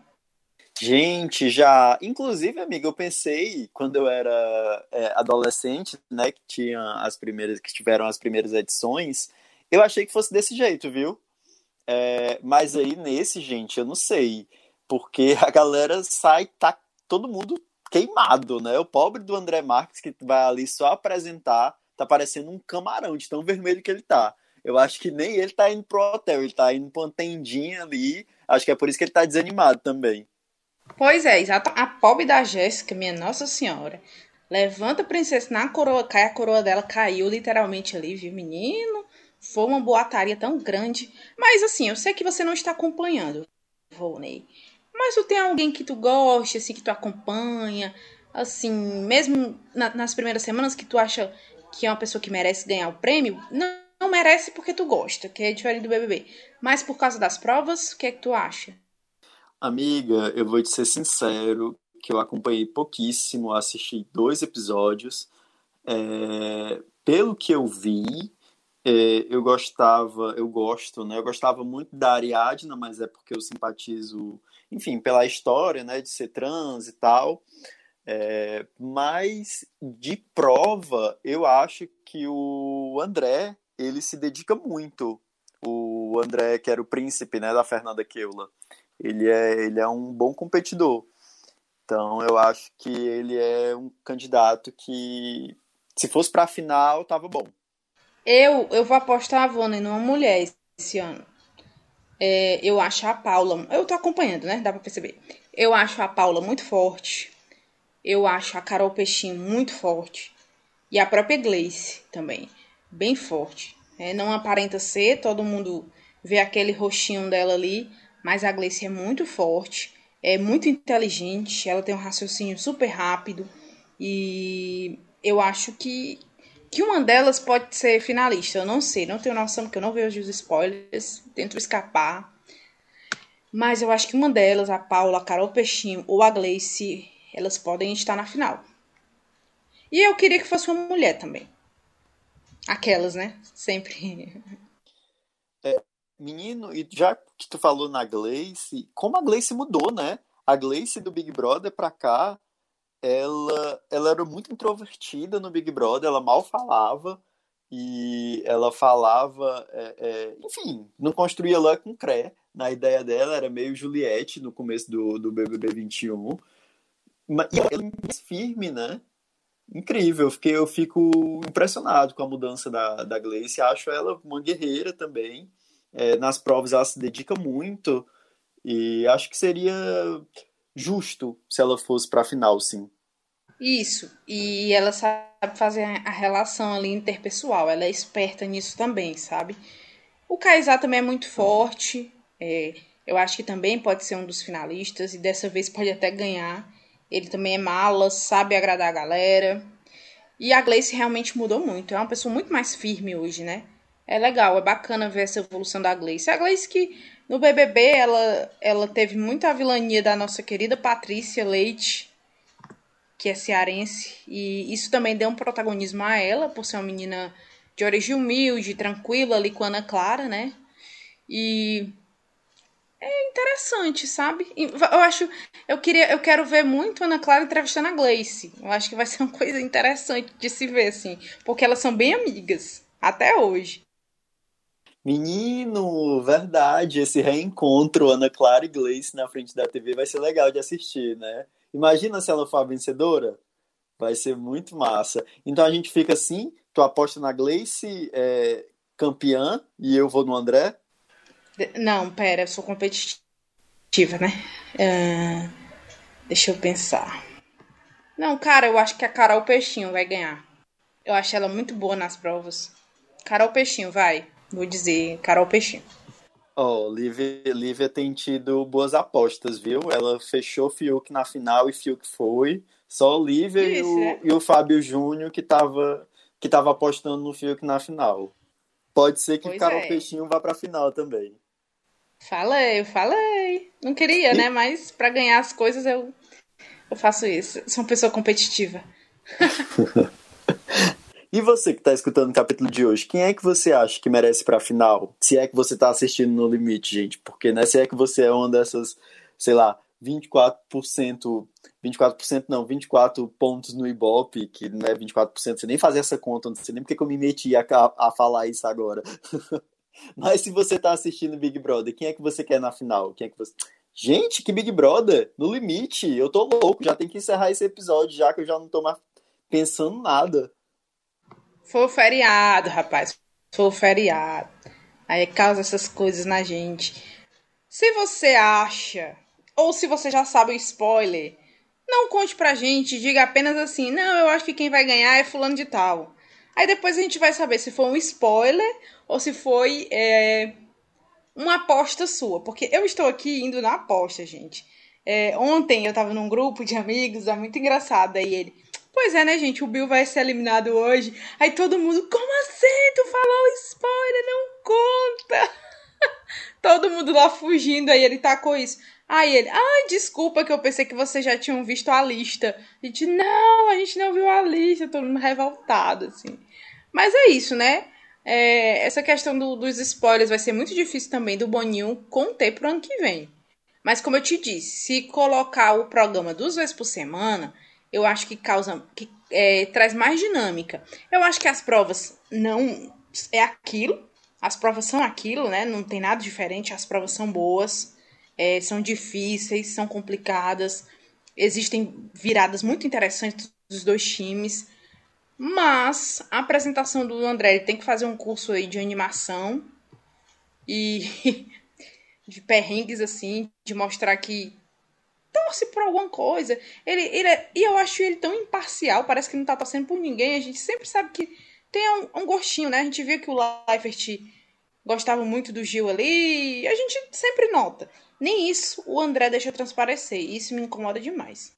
Gente, já. Inclusive, amiga, eu pensei quando eu era é, adolescente, né, que tinha as primeiras, que tiveram as primeiras edições, eu achei que fosse desse jeito, viu? É, mas aí nesse, gente, eu não sei, porque a galera sai, tá todo mundo queimado, né? O pobre do André Marques, que vai ali só apresentar, tá parecendo um camarão de tão vermelho que ele tá. Eu acho que nem ele tá indo pro hotel, ele tá indo pra uma tendinha ali. Acho que é por isso que ele tá desanimado também. Pois é, exato. A pobre da Jéssica, minha Nossa Senhora. Levanta a princesa na coroa, cai a coroa dela, caiu literalmente ali, viu, menino? Foi uma boataria tão grande. Mas assim, eu sei que você não está acompanhando, Volney. Mas tu tem alguém que tu gosta, assim, que tu acompanha, assim, mesmo na, nas primeiras semanas que tu acha que é uma pessoa que merece ganhar o prêmio, não, não merece porque tu gosta, que é diferente do BBB. Mas por causa das provas, o que é que tu acha? Amiga, eu vou te ser sincero, que eu acompanhei pouquíssimo, assisti dois episódios. É, pelo que eu vi, é, eu gostava, eu gosto, né? Eu gostava muito da Ariadna, mas é porque eu simpatizo enfim, pela história, né, de ser trans e tal. É, mas de prova, eu acho que o André, ele se dedica muito. O André, que era o príncipe, né, da Fernanda Keula. Ele é, ele é um bom competidor. Então, eu acho que ele é um candidato que, se fosse para a final, tava bom. Eu, eu vou apostar a Vônia numa mulher esse ano. É, eu acho a Paula. Eu tô acompanhando, né? Dá pra perceber. Eu acho a Paula muito forte. Eu acho a Carol Peixinho muito forte. E a própria Gleice também. Bem forte. É, não aparenta ser, todo mundo vê aquele rostinho dela ali. Mas a Gleice é muito forte. É muito inteligente. Ela tem um raciocínio super rápido. E eu acho que, que uma delas pode ser finalista. Eu não sei, não tenho noção, porque eu não vejo os spoilers. Tento escapar. Mas eu acho que uma delas, a Paula, a Carol Peixinho ou a Gleice, elas podem estar na final. E eu queria que fosse uma mulher também. Aquelas, né? Sempre. É, menino, e já que tu falou na Gleice, como a Gleice mudou, né? A Gleice do Big Brother pra cá, ela, ela era muito introvertida no Big Brother, ela mal falava e ela falava, é, é, enfim, não construía lã com cré. Na ideia dela era meio Juliette no começo do, do BBB 21. Mas, e ela é firme, né? Incrível, fiquei, eu fico impressionado com a mudança da, da Gleice. Acho ela uma guerreira também. É, nas provas ela se dedica muito e acho que seria justo se ela fosse para a final, sim. Isso. E ela sabe fazer a relação ali interpessoal. Ela é esperta nisso também, sabe? O Kaysar também é muito forte. É, eu acho que também pode ser um dos finalistas. E dessa vez pode até ganhar. Ele também é mala, sabe agradar a galera. E a Gleice realmente mudou muito. É uma pessoa muito mais firme hoje, né? É legal, é bacana ver essa evolução da Gleice. A Gleice que no BBB ela, ela teve muita vilania da nossa querida Patrícia Leite que é cearense, e isso também deu um protagonismo a ela, por ser uma menina de origem humilde, tranquila ali com Ana Clara, né? E é interessante, sabe? Eu acho, eu queria, eu quero ver muito Ana Clara entrevistando a Gleice. Eu acho que vai ser uma coisa interessante de se ver, assim, porque elas são bem amigas até hoje. Menino, verdade, esse reencontro Ana Clara e Gleice na frente da TV vai ser legal de assistir, né? Imagina se ela for a vencedora. Vai ser muito massa. Então a gente fica assim, tu aposta na Gleice é, campeã e eu vou no André? Não, pera, eu sou competitiva, né? Uh, deixa eu pensar. Não, cara, eu acho que a Carol Peixinho vai ganhar. Eu acho ela muito boa nas provas. Carol Peixinho, vai. Vou dizer Carol Peixinho. Ó, oh, Lívia, Lívia tem tido boas apostas, viu? Ela fechou Fiuk na final e Fiuk foi. Só Lívia Isso, e, o, é? e o Fábio Júnior que tava, que tava apostando no Fiuk na final. Pode ser que pois Carol é. Peixinho vá pra final também. Falei, eu falei. Não queria, né? Mas para ganhar as coisas eu, eu faço isso. Sou uma pessoa competitiva. e você que está escutando o capítulo de hoje, quem é que você acha que merece para a final? Se é que você está assistindo no limite, gente, porque né, se é que você é uma dessas, sei lá, 24%, 24% não, 24 pontos no Ibope, que não é 24%, você nem fazia essa conta, não sei nem porque que eu me meti a, a falar isso agora. Mas se você tá assistindo Big Brother, quem é que você quer na final? Quem é que você... Gente, que Big Brother! No limite, eu tô louco, já tem que encerrar esse episódio, já que eu já não tô mais pensando nada. Foi o feriado, rapaz. Foi o feriado. Aí causa essas coisas na gente. Se você acha, ou se você já sabe o spoiler, não conte pra gente, diga apenas assim: não, eu acho que quem vai ganhar é Fulano de Tal. Aí depois a gente vai saber se foi um spoiler ou se foi é, uma aposta sua. Porque eu estou aqui indo na aposta, gente. É, ontem eu tava num grupo de amigos, é muito engraçado. Aí ele, pois é, né, gente? O Bill vai ser eliminado hoje. Aí todo mundo, como assim? Tu falou spoiler, não conta. todo mundo lá fugindo, aí ele tacou isso. Aí ele, ai, desculpa que eu pensei que vocês já tinham visto a lista. A gente, não, a gente não viu a lista, todo mundo revoltado, assim. Mas é isso, né? É, essa questão do, dos spoilers vai ser muito difícil também do Boninho conter pro ano que vem. Mas como eu te disse, se colocar o programa duas vezes por semana, eu acho que causa. que é, traz mais dinâmica. Eu acho que as provas não. É aquilo. As provas são aquilo, né? Não tem nada diferente. As provas são boas, é, são difíceis, são complicadas. Existem viradas muito interessantes dos dois times. Mas a apresentação do André ele tem que fazer um curso aí de animação e de perrengues assim, de mostrar que torce por alguma coisa. Ele, ele é, e eu acho ele tão imparcial, parece que não tá torcendo por ninguém. A gente sempre sabe que tem um, um gostinho, né? A gente via que o Leifert gostava muito do Gil ali, a gente sempre nota. Nem isso o André deixa transparecer, e isso me incomoda demais.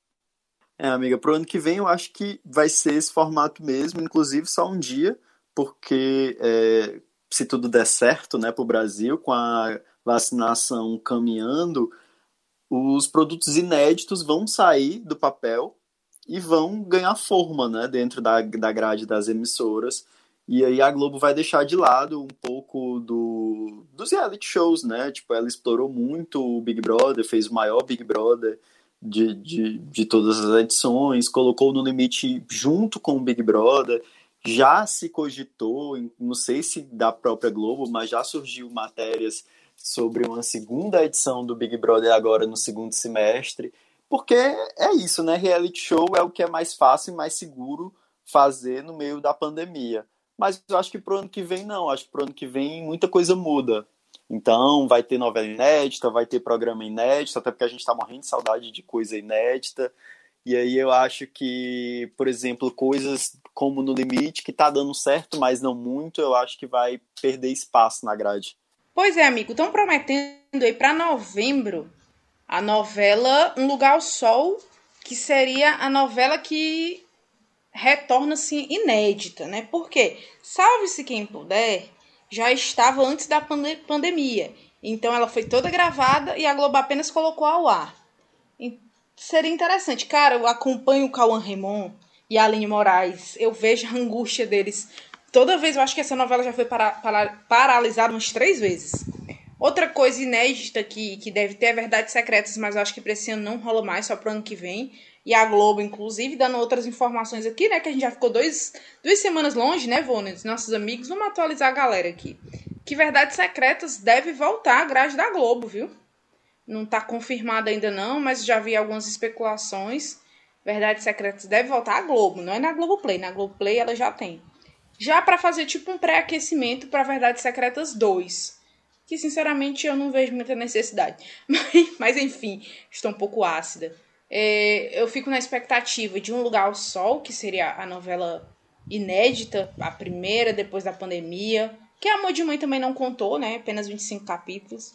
É, amiga, pro ano que vem eu acho que vai ser esse formato mesmo, inclusive só um dia, porque é, se tudo der certo, né, pro Brasil, com a vacinação caminhando, os produtos inéditos vão sair do papel e vão ganhar forma, né, dentro da, da grade das emissoras. E aí a Globo vai deixar de lado um pouco do, dos reality shows, né? Tipo, ela explorou muito o Big Brother, fez o maior Big Brother de, de, de todas as edições, colocou no limite junto com o Big Brother. Já se cogitou, não sei se da própria Globo, mas já surgiu matérias sobre uma segunda edição do Big Brother agora no segundo semestre. Porque é isso, né? Reality show é o que é mais fácil e mais seguro fazer no meio da pandemia. Mas eu acho que pro ano que vem não, acho que pro ano que vem muita coisa muda. Então, vai ter novela inédita, vai ter programa inédito, até porque a gente está morrendo de saudade de coisa inédita. E aí eu acho que, por exemplo, coisas como No Limite, que tá dando certo, mas não muito, eu acho que vai perder espaço na grade. Pois é, amigo. Estão prometendo aí para novembro a novela Um Lugar ao Sol, que seria a novela que retorna-se inédita, né? Porque, salve-se quem puder, já estava antes da pande pandemia. Então ela foi toda gravada e a Globo apenas colocou ao ar. E seria interessante. Cara, eu acompanho o Cauã Raymond e a Aline Moraes. Eu vejo a angústia deles. Toda vez, eu acho que essa novela já foi para, para, paralisada umas três vezes. Outra coisa inédita que, que deve ter é Verdades Secretas, mas eu acho que para esse ano não rola mais, só pro ano que vem. E a Globo, inclusive, dando outras informações aqui, né? Que a gente já ficou dois, duas semanas longe, né, Vônia? Nossos amigos. Vamos atualizar a galera aqui. Que Verdades Secretas deve voltar à grade da Globo, viu? Não tá confirmado ainda não, mas já vi algumas especulações. Verdades Secretas deve voltar à Globo, não é na Globoplay. Na Globoplay ela já tem. Já para fazer tipo um pré-aquecimento para Verdades Secretas 2 que sinceramente eu não vejo muita necessidade. Mas, mas enfim, estou um pouco ácida. É, eu fico na expectativa de Um Lugar ao Sol, que seria a novela inédita, a primeira depois da pandemia, que Amor de Mãe também não contou, né? Apenas 25 capítulos.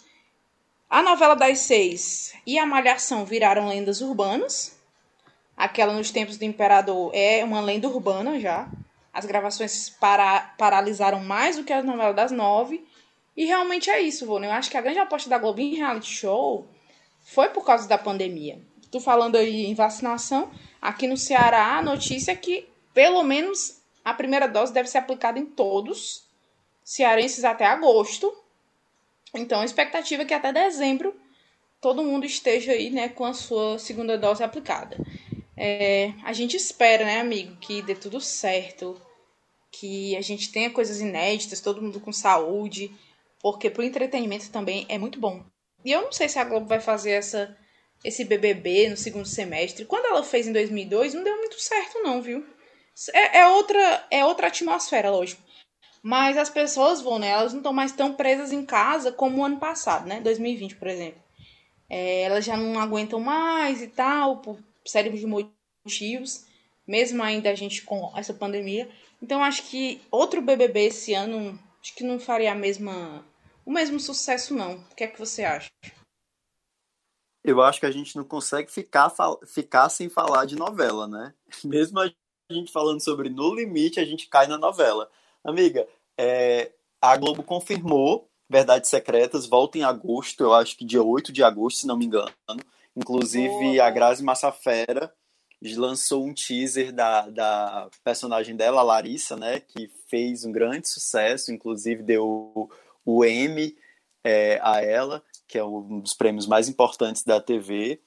A novela das seis e a Malhação viraram lendas urbanas. Aquela nos tempos do Imperador é uma lenda urbana já. As gravações para, paralisaram mais do que a novela das nove. E realmente é isso, Vô. Eu acho que a grande aposta da Globo em reality show foi por causa da pandemia. Tô falando aí em vacinação. Aqui no Ceará, a notícia é que pelo menos a primeira dose deve ser aplicada em todos cearenses até agosto. Então, a expectativa é que até dezembro todo mundo esteja aí, né, com a sua segunda dose aplicada. É, a gente espera, né, amigo, que dê tudo certo, que a gente tenha coisas inéditas, todo mundo com saúde, porque pro entretenimento também é muito bom. E eu não sei se a Globo vai fazer essa esse BBB no segundo semestre. Quando ela fez em 2002, não deu muito certo não, viu? É, é outra é outra atmosfera, lógico. Mas as pessoas vão, né? Elas não estão mais tão presas em casa como o ano passado, né? 2020, por exemplo. É, elas já não aguentam mais e tal, por série de motivos. Mesmo ainda a gente com essa pandemia. Então acho que outro BBB esse ano, acho que não faria a mesma o mesmo sucesso, não. O que é que você acha? Eu acho que a gente não consegue ficar, ficar sem falar de novela, né? Mesmo a gente falando sobre No Limite, a gente cai na novela. Amiga, é, a Globo confirmou Verdades Secretas, volta em agosto, eu acho que dia 8 de agosto, se não me engano. Inclusive, Boa. a Grazi Massafera lançou um teaser da, da personagem dela, a Larissa, né? Que fez um grande sucesso, inclusive deu o M é, a ela, que é um dos prêmios mais importantes da TV.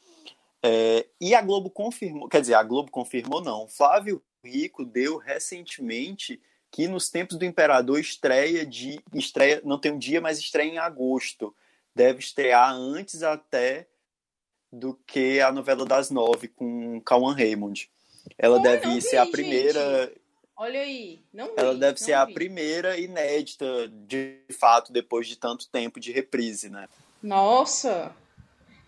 É, e a Globo confirmou, quer dizer, a Globo confirmou não. Flávio Rico deu recentemente que nos tempos do Imperador estreia de estreia, não tem um dia, mas estreia em agosto. Deve estrear antes até do que a novela das nove com Cauan Raymond. Ela deve ser a primeira. Gente. Olha aí, não vi, Ela deve não ser vi. a primeira inédita, de fato, depois de tanto tempo de reprise, né? Nossa!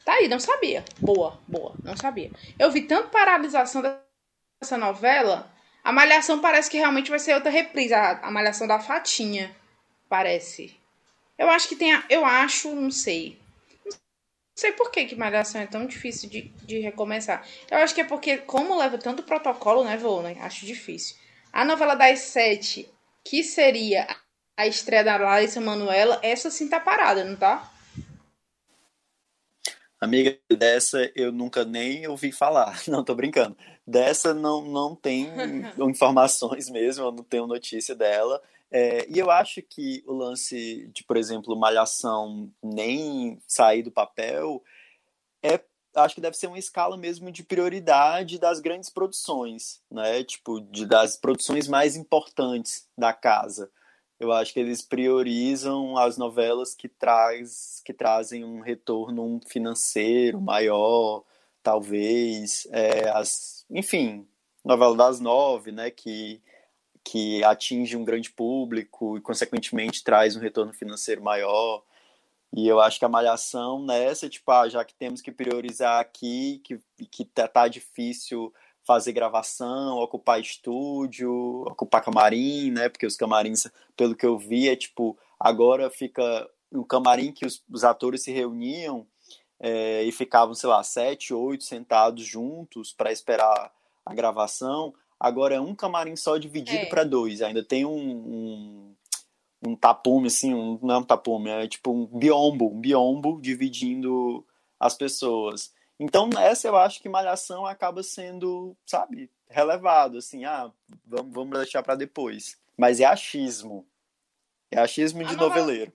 Tá aí, não sabia. Boa, boa, não sabia. Eu vi tanto paralisação dessa novela. A Malhação parece que realmente vai ser outra reprise. A, a Malhação da Fatinha, parece. Eu acho que tem. A, eu acho, não sei. Não sei por que, que Malhação é tão difícil de, de recomeçar. Eu acho que é porque, como leva tanto protocolo, né, vou, né? Acho difícil. A novela das sete, que seria a estreia da Larissa Manuela, essa sim tá parada, não tá? Amiga, dessa eu nunca nem ouvi falar. Não, tô brincando. Dessa não, não tem informações mesmo, eu não tenho notícia dela. É, e eu acho que o lance de, por exemplo, Malhação nem sair do papel é acho que deve ser uma escala mesmo de prioridade das grandes produções, né? Tipo, de, das produções mais importantes da casa. Eu acho que eles priorizam as novelas que, traz, que trazem um retorno financeiro maior, talvez. É, as, enfim, novela das nove, né? Que, que atinge um grande público e, consequentemente, traz um retorno financeiro maior. E eu acho que a malhação nessa, tipo, ah, já que temos que priorizar aqui, que, que tá, tá difícil fazer gravação, ocupar estúdio, ocupar camarim, né? Porque os camarins, pelo que eu vi, é tipo, agora fica um camarim que os, os atores se reuniam é, e ficavam, sei lá, sete, oito sentados juntos para esperar a gravação. Agora é um camarim só dividido é. para dois. Ainda tem um, um um tapume, assim, um, não é um tapume, é tipo um biombo, um biombo dividindo as pessoas. Então, nessa eu acho que Malhação acaba sendo, sabe, relevado, assim, ah, vamos, vamos deixar para depois. Mas é achismo. É achismo de a noveleiro.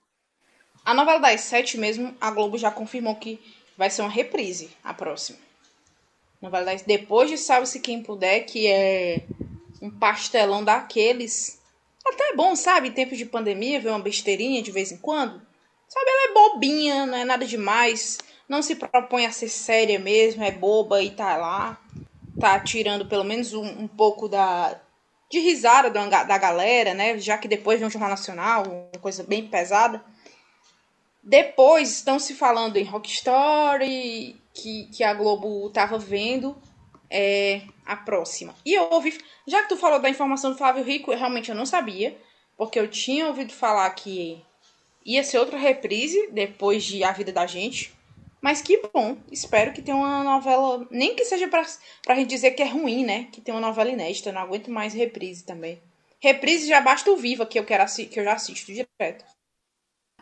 A novela das sete mesmo, a Globo já confirmou que vai ser uma reprise, a próxima. Novela das... Depois de Salve-se Quem Puder, que é um pastelão daqueles. Até é bom, sabe? Em tempos de pandemia, ver uma besteirinha de vez em quando. Sabe, ela é bobinha, não é nada demais. Não se propõe a ser séria mesmo, é boba e tá lá. Tá tirando pelo menos um, um pouco da, de risada da, da galera, né? Já que depois vem um Jornal Nacional, uma coisa bem pesada. Depois estão se falando em Rock Story, que, que a Globo tava vendo é, a próxima. E eu ouvi. Já que tu falou da informação do Flávio Rico, eu realmente eu não sabia. Porque eu tinha ouvido falar que ia ser outra reprise depois de A Vida da Gente. Mas que bom, espero que tenha uma novela, nem que seja pra, pra gente dizer que é ruim, né? Que tem uma novela inédita, não aguento mais reprise também. Reprise já basta o Viva, que eu, quero que eu já assisto direto.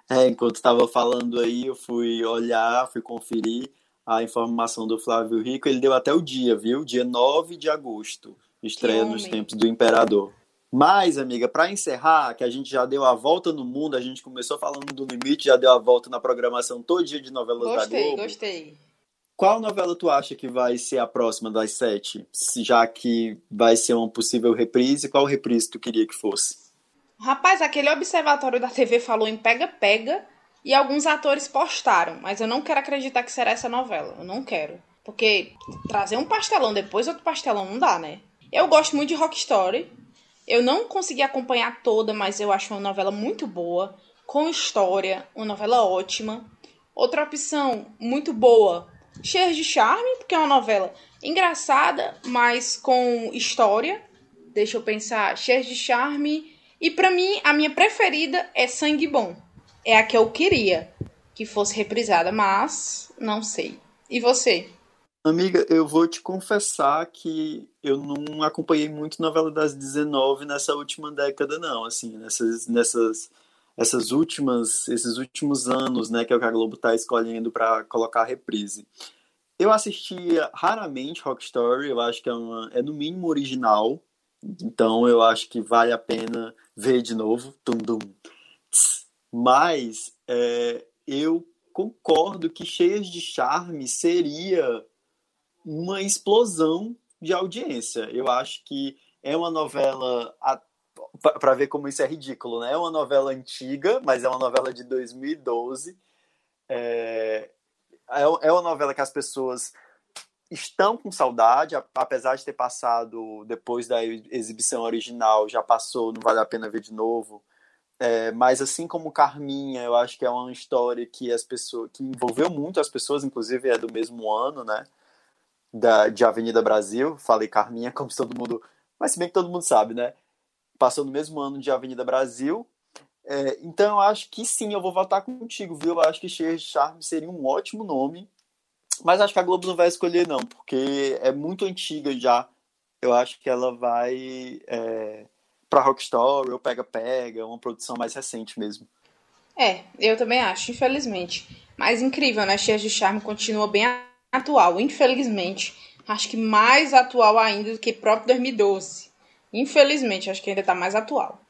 É, enquanto estava falando aí, eu fui olhar, fui conferir a informação do Flávio Rico. Ele deu até o dia, viu? Dia 9 de agosto. Estreia nos tempos do Imperador. Mas, amiga, para encerrar, que a gente já deu a volta no mundo, a gente começou falando do limite, já deu a volta na programação todo dia de novelas gostei, da Globo. Gostei, gostei. Qual novela tu acha que vai ser a próxima das sete? Já que vai ser uma possível reprise, qual reprise tu queria que fosse? Rapaz, aquele observatório da TV falou em pega-pega e alguns atores postaram, mas eu não quero acreditar que será essa novela. Eu não quero. Porque trazer um pastelão depois outro pastelão não dá, né? Eu gosto muito de Rock Story, eu não consegui acompanhar toda, mas eu acho uma novela muito boa, com história, uma novela ótima. Outra opção muito boa, cheia de charme, porque é uma novela engraçada, mas com história. Deixa eu pensar, cheia de charme. E para mim, a minha preferida é Sangue Bom. É a que eu queria que fosse reprisada, mas não sei. E você? Amiga, eu vou te confessar que eu não acompanhei muito novela das 19 nessa última década, não. Assim, nessas, nessas essas últimas, esses últimos anos, né, que é o Globo está escolhendo para colocar reprise. Eu assistia raramente Rock Story, eu acho que é, uma, é no mínimo original, então eu acho que vale a pena ver de novo. Tum, dum. Mas é, eu concordo que Cheias de Charme seria uma explosão de audiência. Eu acho que é uma novela para ver como isso é ridículo, né? É uma novela antiga, mas é uma novela de 2012. É, é, é uma novela que as pessoas estão com saudade, apesar de ter passado depois da exibição original, já passou, não vale a pena ver de novo. É, mas assim como Carminha, eu acho que é uma história que as pessoas que envolveu muito as pessoas, inclusive é do mesmo ano, né? da, de Avenida Brasil, falei Carminha, como se todo mundo. Mas se bem que todo mundo sabe, né? Passou no mesmo ano de Avenida Brasil. É, então eu acho que sim, eu vou votar contigo, viu? Eu acho que Cheia de Charme seria um ótimo nome. Mas acho que a Globo não vai escolher, não, porque é muito antiga já. Eu acho que ela vai é, para Rock Story ou Pega Pega, uma produção mais recente mesmo. É, eu também acho, infelizmente. Mas incrível, né? Cheia de Charme continua bem atual, infelizmente. Acho que mais atual ainda do que próprio 2012. Infelizmente, acho que ainda está mais atual.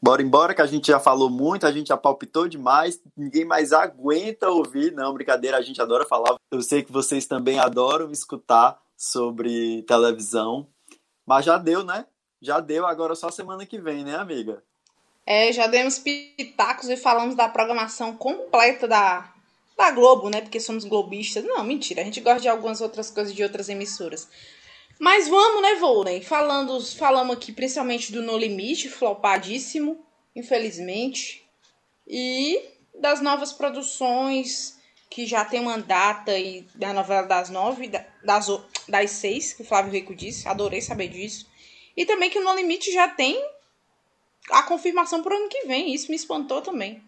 Bora embora, que a gente já falou muito, a gente já palpitou demais, ninguém mais aguenta ouvir. Não, brincadeira, a gente adora falar. Eu sei que vocês também adoram escutar sobre televisão. Mas já deu, né? Já deu, agora só semana que vem, né, amiga? É, já demos pitacos e falamos da programação completa da, da Globo, né? Porque somos globistas. Não, mentira. A gente gosta de algumas outras coisas de outras emissoras. Mas vamos, né, Volney? Falando, falamos aqui principalmente do No Limite, flopadíssimo, infelizmente. E das novas produções que já tem uma data e da novela das nove, das, das seis, que o Flávio Rico disse. Adorei saber disso. E também que o No Limite já tem a confirmação para o ano que vem. Isso me espantou também.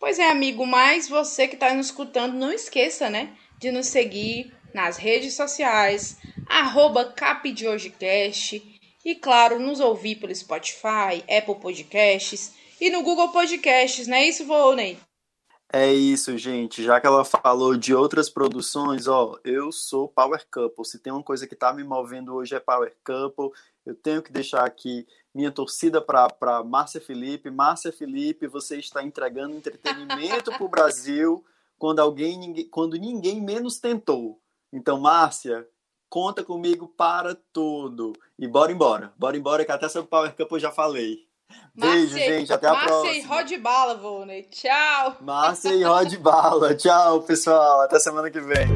Pois é, amigo, mas você que está nos escutando, não esqueça, né, de nos seguir nas redes sociais, arroba capdeogecast e, claro, nos ouvir pelo Spotify, Apple Podcasts e no Google Podcasts, não é isso, Volney? É isso, gente. Já que ela falou de outras produções, ó, eu sou Power Couple. Se tem uma coisa que tá me movendo hoje é Power Couple. Eu tenho que deixar aqui minha torcida para Márcia Felipe. Márcia Felipe, você está entregando entretenimento para o Brasil quando alguém, ninguém, quando ninguém menos tentou. Então, Márcia, conta comigo para tudo. E bora embora. Bora embora, que até sobre o Power Cup eu já falei. Beijo, Márcia, gente. Até a Márcia próxima. Márcia e Rod Bala, Vônei. Tchau. Márcia e Rod Bala. Tchau, pessoal. Até semana que vem.